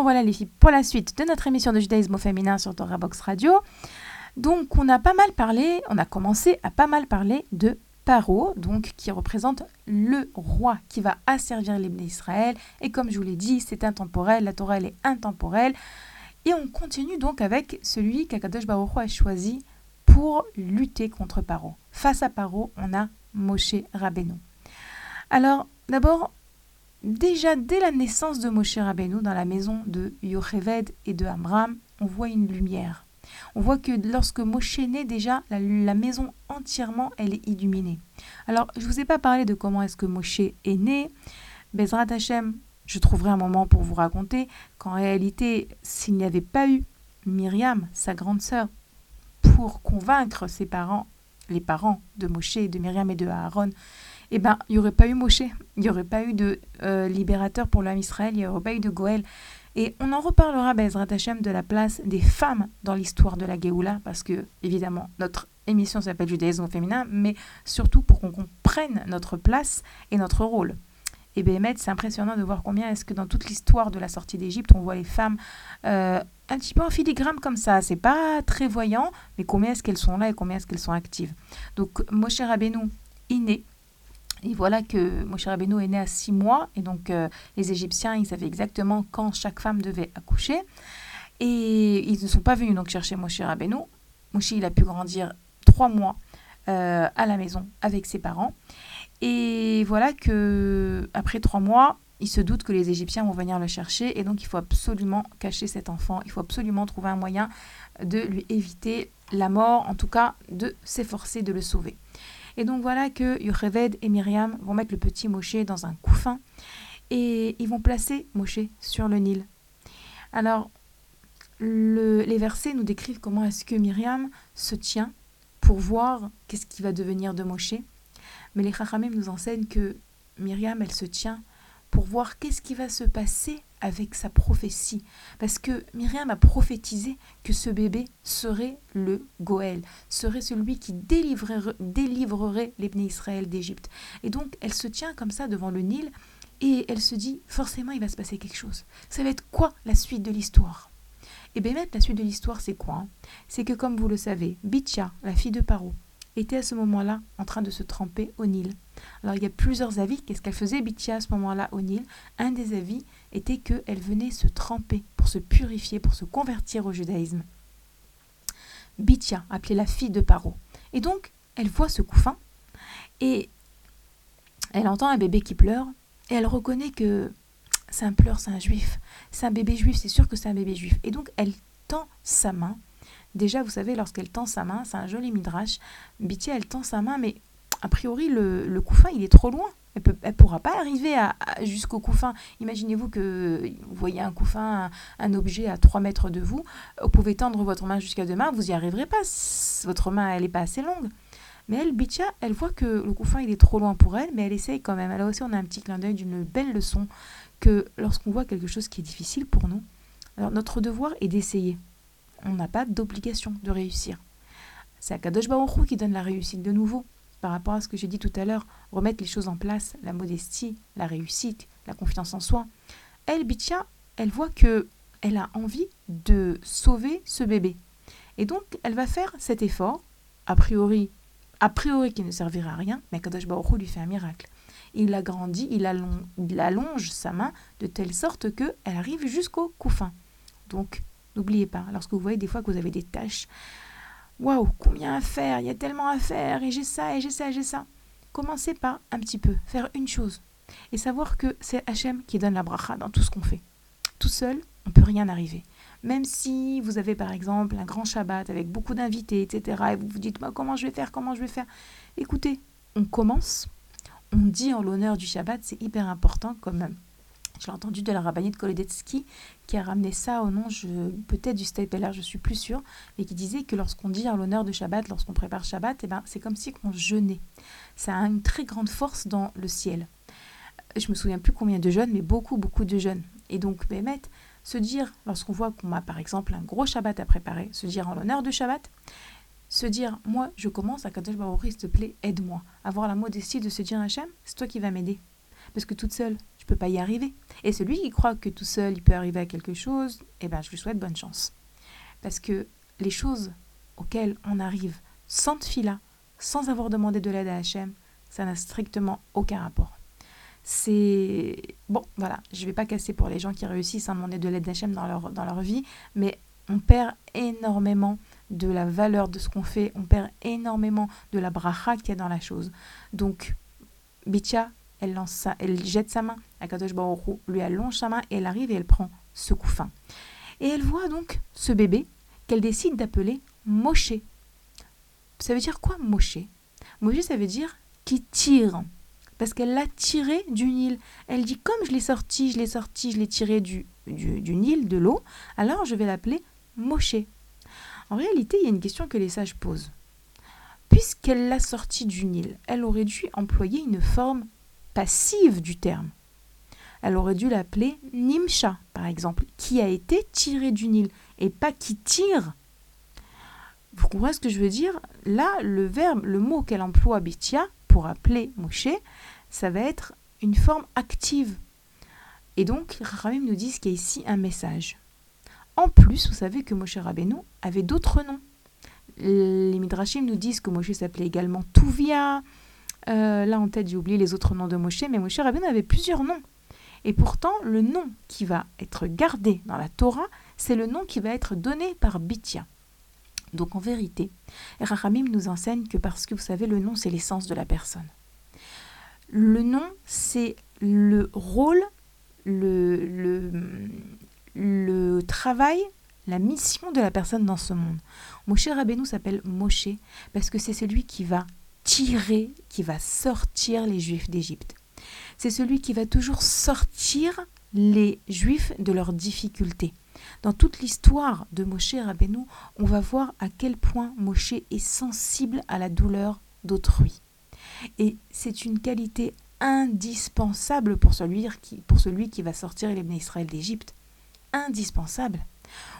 Revoilà les filles pour la suite de notre émission de judaïsme au féminin sur Torah Box Radio. Donc on a pas mal parlé, on a commencé à pas mal parler de Paro, donc qui représente le roi qui va asservir les d'Israël. Et comme je vous l'ai dit, c'est intemporel, la Torah elle est intemporelle. Et on continue donc avec celui qu'Akadosh Baruch a choisi pour lutter contre Paro. Face à Paro, on a Moshe Rabbeinu. Alors, d'abord, déjà dès la naissance de Moshe Rabbeinu dans la maison de Yocheved et de Amram, on voit une lumière. On voit que lorsque Moshe naît, déjà, la, maison entièrement, elle est illuminée. Alors, je ne vous ai pas parlé de comment est-ce que Moshe est né. Bezrat Hashem, je trouverai un moment pour vous raconter qu'en réalité, s'il n'y avait pas eu Myriam, sa grande sœur, pour convaincre ses parents, les parents de Moshe, de Myriam et de Aaron, eh ben, il n'y aurait pas eu Moshe, il n'y aurait pas eu de euh, libérateur pour l'homme Israël, il n'y aurait pas eu de Goël. Et on en reparlera, Bezrat Hashem, de la place des femmes dans l'histoire de la Géoula, parce que, évidemment, notre émission s'appelle Judaïsme féminin, mais surtout pour qu'on comprenne notre place et notre rôle. Et Béhémet, c'est impressionnant de voir combien est-ce que dans toute l'histoire de la sortie d'Égypte, on voit les femmes euh, un petit peu en filigrane comme ça. C'est pas très voyant, mais combien est-ce qu'elles sont là et combien est-ce qu'elles sont actives. Donc Moshe Rabbeinu est né. Et voilà que Moshe Rabbeinu est né à six mois. Et donc euh, les Égyptiens, ils savaient exactement quand chaque femme devait accoucher. Et ils ne sont pas venus donc chercher Moshe Rabbeinu. Moshe, il a pu grandir trois mois euh, à la maison avec ses parents. Et voilà que après trois mois, il se doute que les Égyptiens vont venir le chercher et donc il faut absolument cacher cet enfant. Il faut absolument trouver un moyen de lui éviter la mort, en tout cas de s'efforcer de le sauver. Et donc voilà que Yocheved et Myriam vont mettre le petit Moshe dans un couffin et ils vont placer Moshe sur le Nil. Alors, les versets nous décrivent comment est-ce que Myriam se tient pour voir qu'est-ce qui va devenir de Moshe. Mais les Chachamim nous enseignent que Myriam, elle se tient pour voir qu'est-ce qui va se passer avec sa prophétie. Parce que Myriam a prophétisé que ce bébé serait le Goël, serait celui qui délivrerait, délivrerait Israël d'Égypte. Et donc, elle se tient comme ça devant le Nil et elle se dit, forcément, il va se passer quelque chose. Ça va être quoi la suite de l'histoire? Et bien, la suite de l'histoire, c'est quoi C'est que, comme vous le savez, Bitcha, la fille de Paro, était à ce moment-là en train de se tremper au Nil. Alors il y a plusieurs avis. Qu'est-ce qu'elle faisait Bithia à ce moment-là au Nil? Un des avis était qu'elle venait se tremper pour se purifier, pour se convertir au judaïsme. Bithia, appelée la fille de Paro. Et donc, elle voit ce couffin et elle entend un bébé qui pleure et elle reconnaît que c'est un pleur, c'est un juif. C'est un bébé juif, c'est sûr que c'est un bébé juif. Et donc, elle tend sa main Déjà, vous savez, lorsqu'elle tend sa main, c'est un joli midrash. Bithia, elle tend sa main, mais a priori, le, le couffin, il est trop loin. Elle ne pourra pas arriver à, jusqu'au couffin. Imaginez-vous que vous voyez un couffin, un, objet à 3 mètres de vous. Vous pouvez tendre votre main jusqu'à demain, vous n'y arriverez pas. Votre main, elle n'est pas assez longue. Mais elle, Bithia, elle voit que le couffin, est trop loin pour elle, mais elle essaye quand même. Alors aussi, on a un petit clin d'œil d'une belle leçon que lorsqu'on voit quelque chose qui est difficile pour nous, alors notre devoir est d'essayer on n'a pas d'obligation de réussir. C'est Akadosh Baruch qui donne la réussite de nouveau. Par rapport à ce que j'ai dit tout à l'heure, remettre les choses en place, la modestie, la réussite, la confiance en soi. Elle, Bitia, elle voit que elle a envie de sauver ce bébé. Et donc, elle va faire cet effort, a priori, a priori qui ne servira à rien, mais Akadosh Baruch lui fait un miracle. il agrandit, il, allonge, il allonge sa main de telle sorte qu'elle arrive jusqu'au couffin. Donc, n'oubliez pas, lorsque vous voyez des fois que vous avez des tâches, waouh, combien à faire, il y a tellement à faire, et j'ai ça, et j'ai ça, et j'ai ça. Commencez par un petit peu, faire une chose, et savoir que c'est Hachem qui donne la bracha dans tout ce qu'on fait. Tout seul, on ne peut rien arriver. Même si vous avez par exemple un grand Shabbat avec beaucoup d'invités, etc., et vous vous dites moi, comment je vais faire, comment je vais faire, écoutez, on commence, on dit en l'honneur du Shabbat, c'est hyper important quand même. Je l'ai entendu de la rabbinite Koledetsky qui a ramené ça au nom peut-être du Stapler, je suis plus sûre, mais qui disait que lorsqu'on dit en l'honneur de Shabbat, lorsqu'on prépare Shabbat, eh ben, c'est comme si on jeûnait. Ça a une très grande force dans le ciel. Je me souviens plus combien de jeunes, mais beaucoup, beaucoup de jeunes. Et donc, Bémet, se dire, lorsqu'on voit qu'on a par exemple un gros Shabbat à préparer, se dire en l'honneur de Shabbat, se dire, moi, je commence à Kadosh Baruch s'il te plaît, aide-moi. Avoir la modestie de se dire, Hachem, c'est toi qui vas m'aider. Parce que toute seule, peux pas y arriver. Et celui qui croit que tout seul, il peut arriver à quelque chose, eh ben, je lui souhaite bonne chance. Parce que les choses auxquelles on arrive sans fila, sans avoir demandé de l'aide à Hachem, ça n'a strictement aucun rapport. C'est. Bon, voilà, je vais pas casser pour les gens qui réussissent à demander de l'aide d'Hachem dans leur, dans leur vie, mais on perd énormément de la valeur de ce qu'on fait, on perd énormément de la bracha qu'il y a dans la chose. Donc, Bitia, elle, lance elle jette sa main, Akadosh Baruch lui allonge sa main et elle arrive et elle prend ce couffin. Et elle voit donc ce bébé qu'elle décide d'appeler Moshe. Ça veut dire quoi Moshe? Moshe, ça veut dire qui tire. Parce qu'elle l'a tiré du Nil. Elle dit comme je l'ai sorti, je l'ai sorti, je l'ai tiré du, du, du Nil, de l'eau, alors je vais l'appeler Moshe. En réalité, il y a une question que les sages posent. Puisqu'elle l'a sorti du Nil, elle aurait dû employer une forme passive du terme. Elle aurait dû l'appeler Nimsha, par exemple, qui a été tiré du Nil, et pas qui tire. Vous comprenez ce que je veux dire? Là, le verbe, le mot qu'elle emploie, Bitia, pour appeler Moshe, ça va être une forme active. Et donc, Ramim nous dit qu'il y a ici un message. En plus, vous savez que Moshe Rabbeinu avait d'autres noms. Les Midrashim nous disent que Moshe s'appelait également Tuvia. Euh, là, en tête, j'ai oublié les autres noms de Moshe, mais Moshe Rabbeinu avait plusieurs noms. Et pourtant, le nom qui va être gardé dans la Torah, c'est le nom qui va être donné par Bithia. Donc en vérité, Rachamim nous enseigne que parce que vous savez, le nom, c'est l'essence de la personne. Le nom, c'est le rôle, le, le, le travail, la mission de la personne dans ce monde. Moshe Rabbeinu s'appelle Moshe parce que c'est celui qui va tirer, qui va sortir les Juifs d'Égypte. C'est celui qui va toujours sortir les Juifs de leurs difficultés. Dans toute l'histoire de Moshe Rabbeinu, on va voir à quel point Moshe est sensible à la douleur d'autrui. Et c'est une qualité indispensable pour celui qui, pour celui qui va sortir les Israël d'Égypte indispensable.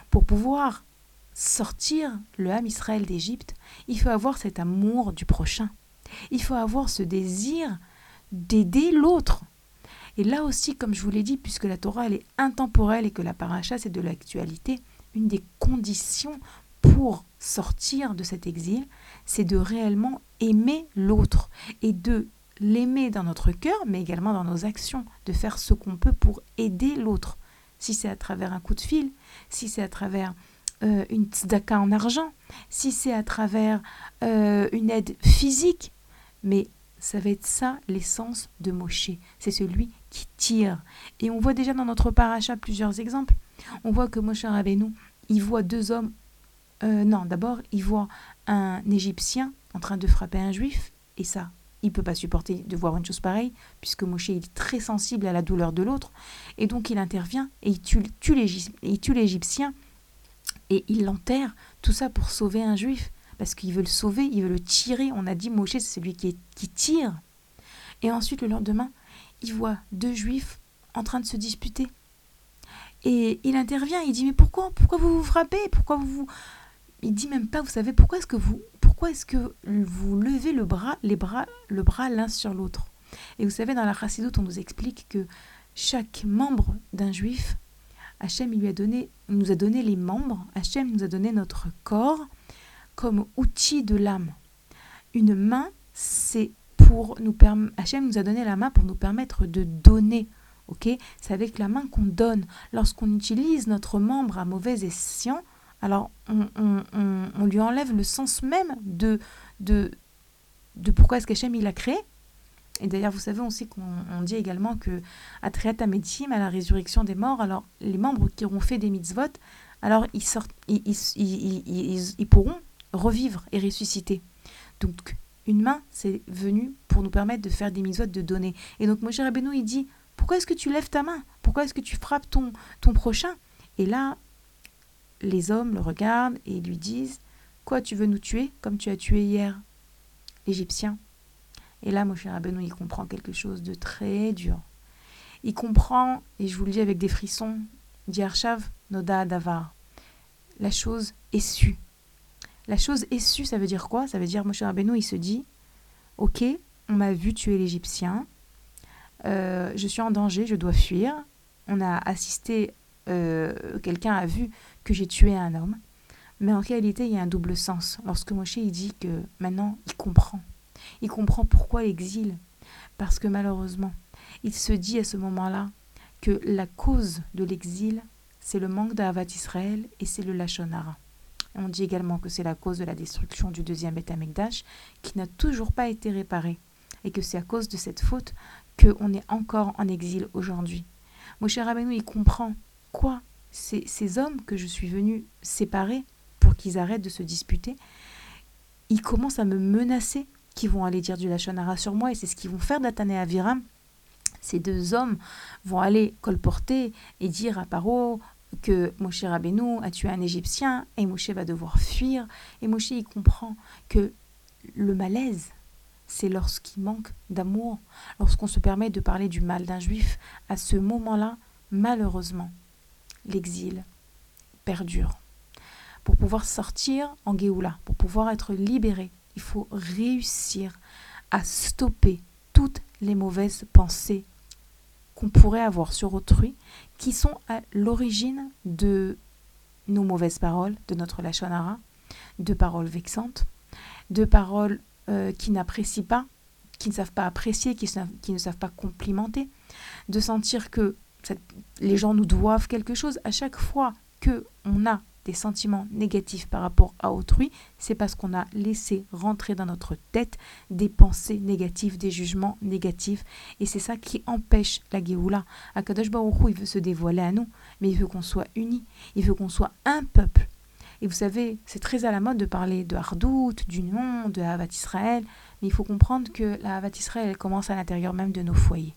Pour pouvoir sortir le âme Israël d'Égypte, il faut avoir cet amour du prochain. Il faut avoir ce désir d'aider l'autre. Et là aussi, comme je vous l'ai dit, puisque la Torah elle est intemporelle et que la paracha c'est de l'actualité, une des conditions pour sortir de cet exil, c'est de réellement aimer l'autre et de l'aimer dans notre cœur, mais également dans nos actions, de faire ce qu'on peut pour aider l'autre si c'est à travers un coup de fil, si c'est à travers euh, une tzedaka en argent, si c'est à travers euh, une aide physique. Mais ça va être ça l'essence de Moshe. C'est celui qui tire. Et on voit déjà dans notre paracha plusieurs exemples. On voit que Moshe Rabbeinu, il voit deux hommes. Euh, non, d'abord, il voit un Égyptien en train de frapper un Juif. Et ça, il ne peut pas supporter de voir une chose pareille, puisque Moshe est très sensible à la douleur de l'autre, et donc il intervient et il tue, tue l'Égyptien et il l'enterre, tout ça pour sauver un juif, parce qu'il veut le sauver, il veut le tirer. On a dit Moshe, c'est celui qui, qui tire. Et ensuite, le lendemain, il voit deux juifs en train de se disputer. Et il intervient, il dit Mais pourquoi Pourquoi vous vous frappez? Pourquoi vous vous. Il dit même pas, vous savez, pourquoi est-ce que vous pourquoi est-ce que vous levez le bras, les bras, le bras l'un sur l'autre? Et vous savez, dans la Chassidoute, on nous explique que chaque membre d'un juif, Hachem il lui a donné, nous a donné les membres, Hachem nous a donné notre corps comme outil de l'âme. Une main, c'est pour nous permettre, Hachem nous a donné la main pour nous permettre de donner. Ok? C'est avec la main qu'on donne. Lorsqu'on utilise notre membre à mauvais escient, alors on, lui enlève le sens même de, de, de pourquoi est-ce qu'Hachem il a créé. Et d'ailleurs, vous savez aussi qu'on dit également que à Triat à la résurrection des morts, alors les membres qui auront fait des mitzvot, alors ils, sortent, ils, ils, ils pourront revivre et ressusciter. Donc, une main, c'est venu pour nous permettre de faire des mitzvot, de donner. Et donc, Moshe Rabbeinu, il dit, pourquoi est-ce que tu lèves ta main? Pourquoi est-ce que tu frappes ton, ton prochain? Et là, les hommes le regardent et lui disent, quoi, tu veux nous tuer comme tu as tué hier l'Égyptien? Et là, Moshe Rabbeinu, il comprend quelque chose de très dur. Il comprend, et je vous le dis avec des frissons, dit Arshav Noda Davar, la chose est sue. La chose est ça veut dire quoi? Ça veut dire, Moshe Rabbeinu, il se dit, ok, on m'a vu tuer l'Égyptien, euh, je suis en danger, je dois fuir. On a assisté, euh, quelqu'un a vu que j'ai tué un homme. Mais en réalité, il y a un double sens. Lorsque Moshe il dit que maintenant, il comprend. Il comprend pourquoi l'exil. Parce que malheureusement, il se dit à ce moment-là que la cause de l'exil, c'est le manque d'Avat Israël et c'est le Lachonara. On dit également que c'est la cause de la destruction du deuxième Beth qui n'a toujours pas été réparé, et que c'est à cause de cette faute qu'on est encore en exil aujourd'hui. Moshe Rabbeinu, il comprend quoi ces, hommes que je suis venu séparer pour qu'ils arrêtent de se disputer, ils commencent à me menacer qu'ils vont aller dire du Lachonara sur moi, et c'est ce qu'ils vont faire d'Atane Aviram. Ces deux hommes vont aller colporter et dire à Paro, que Moshe Rabbeinu a tué un Égyptien et Moshe va devoir fuir. Et Moshe, il comprend que le malaise, c'est lorsqu'il manque d'amour, lorsqu'on se permet de parler du mal d'un juif. À ce moment-là, malheureusement, l'exil perdure. Pour pouvoir sortir en Géoula, pour pouvoir être libéré, il faut réussir à stopper toutes les mauvaises pensées qu'on pourrait avoir sur autrui qui sont à l'origine de nos mauvaises paroles, de notre lachonara, de paroles vexantes, de paroles euh, qui n'apprécient pas, qui ne savent pas apprécier, qui, qui, ne savent pas complimenter, de sentir que les gens nous doivent quelque chose. À chaque fois que on a des sentiments négatifs par rapport à autrui, c'est parce qu'on a laissé rentrer dans notre tête des pensées négatives, des jugements négatifs. Et c'est ça qui empêche la Géoula. Akadosh Baruch il veut se dévoiler à nous, mais il veut qu'on soit unis, il veut qu'on soit un peuple. Et vous savez, c'est très à la mode de parler de Hardout, d'union, de Havat Israël, mais il faut comprendre que la Havat Israël, commence à l'intérieur même de nos foyers.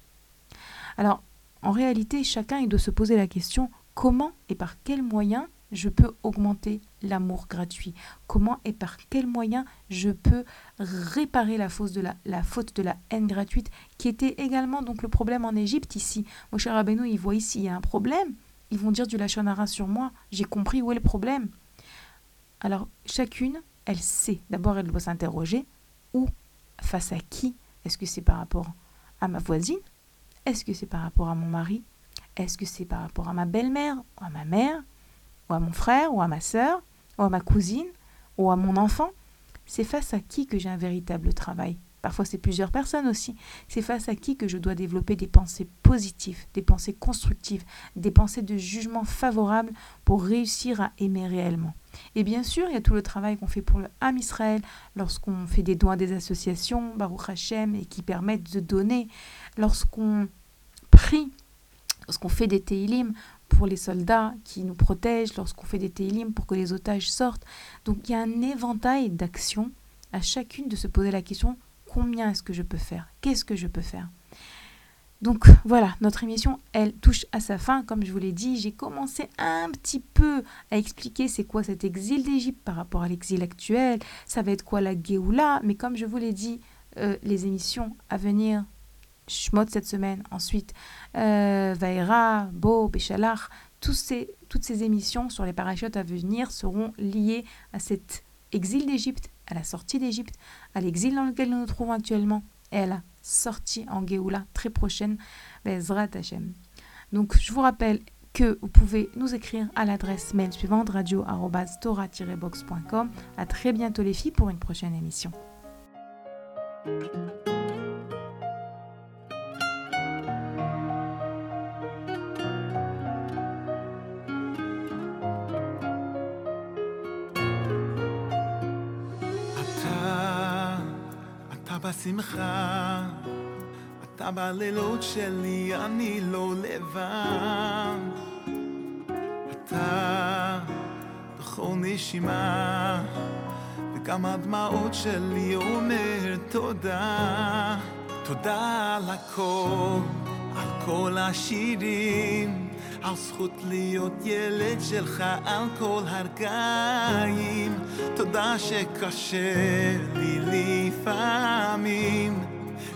Alors, en réalité, chacun il doit se poser la question comment et par quels moyens je peux augmenter l'amour gratuit Comment et par quels moyens je peux réparer la faute, de la, la faute de la haine gratuite qui était également donc le problème en Égypte ici Mon cher Rabbeinu, il voit ici, il y a un problème. Ils vont dire du lachonara sur moi. J'ai compris où est le problème. Alors, chacune, elle sait. D'abord, elle doit s'interroger où, face à qui? Est-ce que c'est par rapport à ma voisine? Est-ce que c'est par rapport à mon mari? Est-ce que c'est par rapport à ma belle-mère, à ma mère? Ou à mon frère, ou à ma sœur, ou à ma cousine, ou à mon enfant. C'est face à qui que j'ai un véritable travail. Parfois, c'est plusieurs personnes aussi. C'est face à qui que je dois développer des pensées positives, des pensées constructives, des pensées de jugement favorable pour réussir à aimer réellement. Et bien sûr, il y a tout le travail qu'on fait pour le Ham Israël lorsqu'on fait des dons des associations, Baruch Hashem, et qui permettent de donner, lorsqu'on prie, lorsqu'on fait des Teilim pour les soldats qui nous protègent lorsqu'on fait des télim pour que les otages sortent. Donc il y a un éventail d'actions à chacune de se poser la question combien est-ce que je peux faire? Qu'est-ce que je peux faire? Donc voilà, notre émission, elle touche à sa fin. Comme je vous l'ai dit, j'ai commencé un petit peu à expliquer c'est quoi cet exil d'Égypte par rapport à l'exil actuel. Ça va être quoi la Géoula? Mais comme je vous l'ai dit, euh, les émissions à venir Shmot cette semaine, ensuite euh, Vaera, Bo, Béchalach, toutes ces émissions sur les parachutes à venir seront liées à cet exil d'Égypte, à la sortie d'Égypte, à l'exil dans lequel nous nous trouvons actuellement et à la sortie en Géoula très prochaine, Bezrat Hashem. Donc je vous rappelle que vous pouvez nous écrire à l'adresse mail suivante radio-tora-box.com. À très bientôt les filles pour une prochaine émission. בשמחה, אתה בלילות שלי, אני לא לבד. אתה בכל נשימה, וגם הדמעות שלי אומר תודה. תודה על הכל, כל השירים, על זכות להיות ילד שלך על כל הרגעים. תודה שקשה לי לפעמים,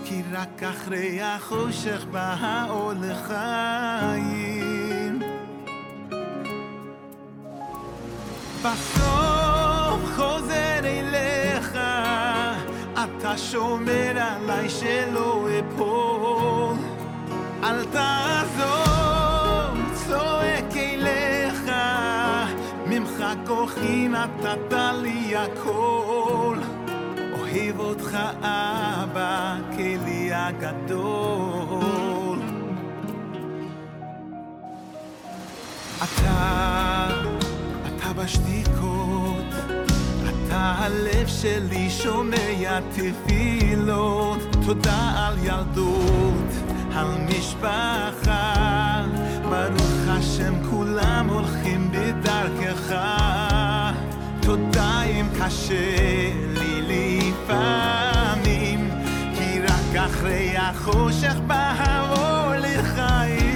כי רק אחרי החושך בא האור לחיים. בסוף חוזר אליך, אתה שומר עליי שלא אפול. אל תעזוב, צועק אליך, ממך כוחי נתת לי הכל. אוהב אותך אבא, כלי הגדול. אתה, אתה בשתיקות, אתה הלב שלי שומע תפילות. תודה על ילדות, על משפחה. ברוך השם כולם הולכים בדרכך. תודה אם קשה לי לפעמים, כי רק אחרי החושך בא האור לחיים.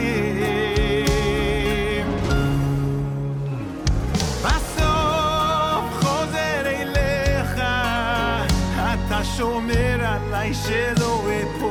שומר עליי שלא אפול.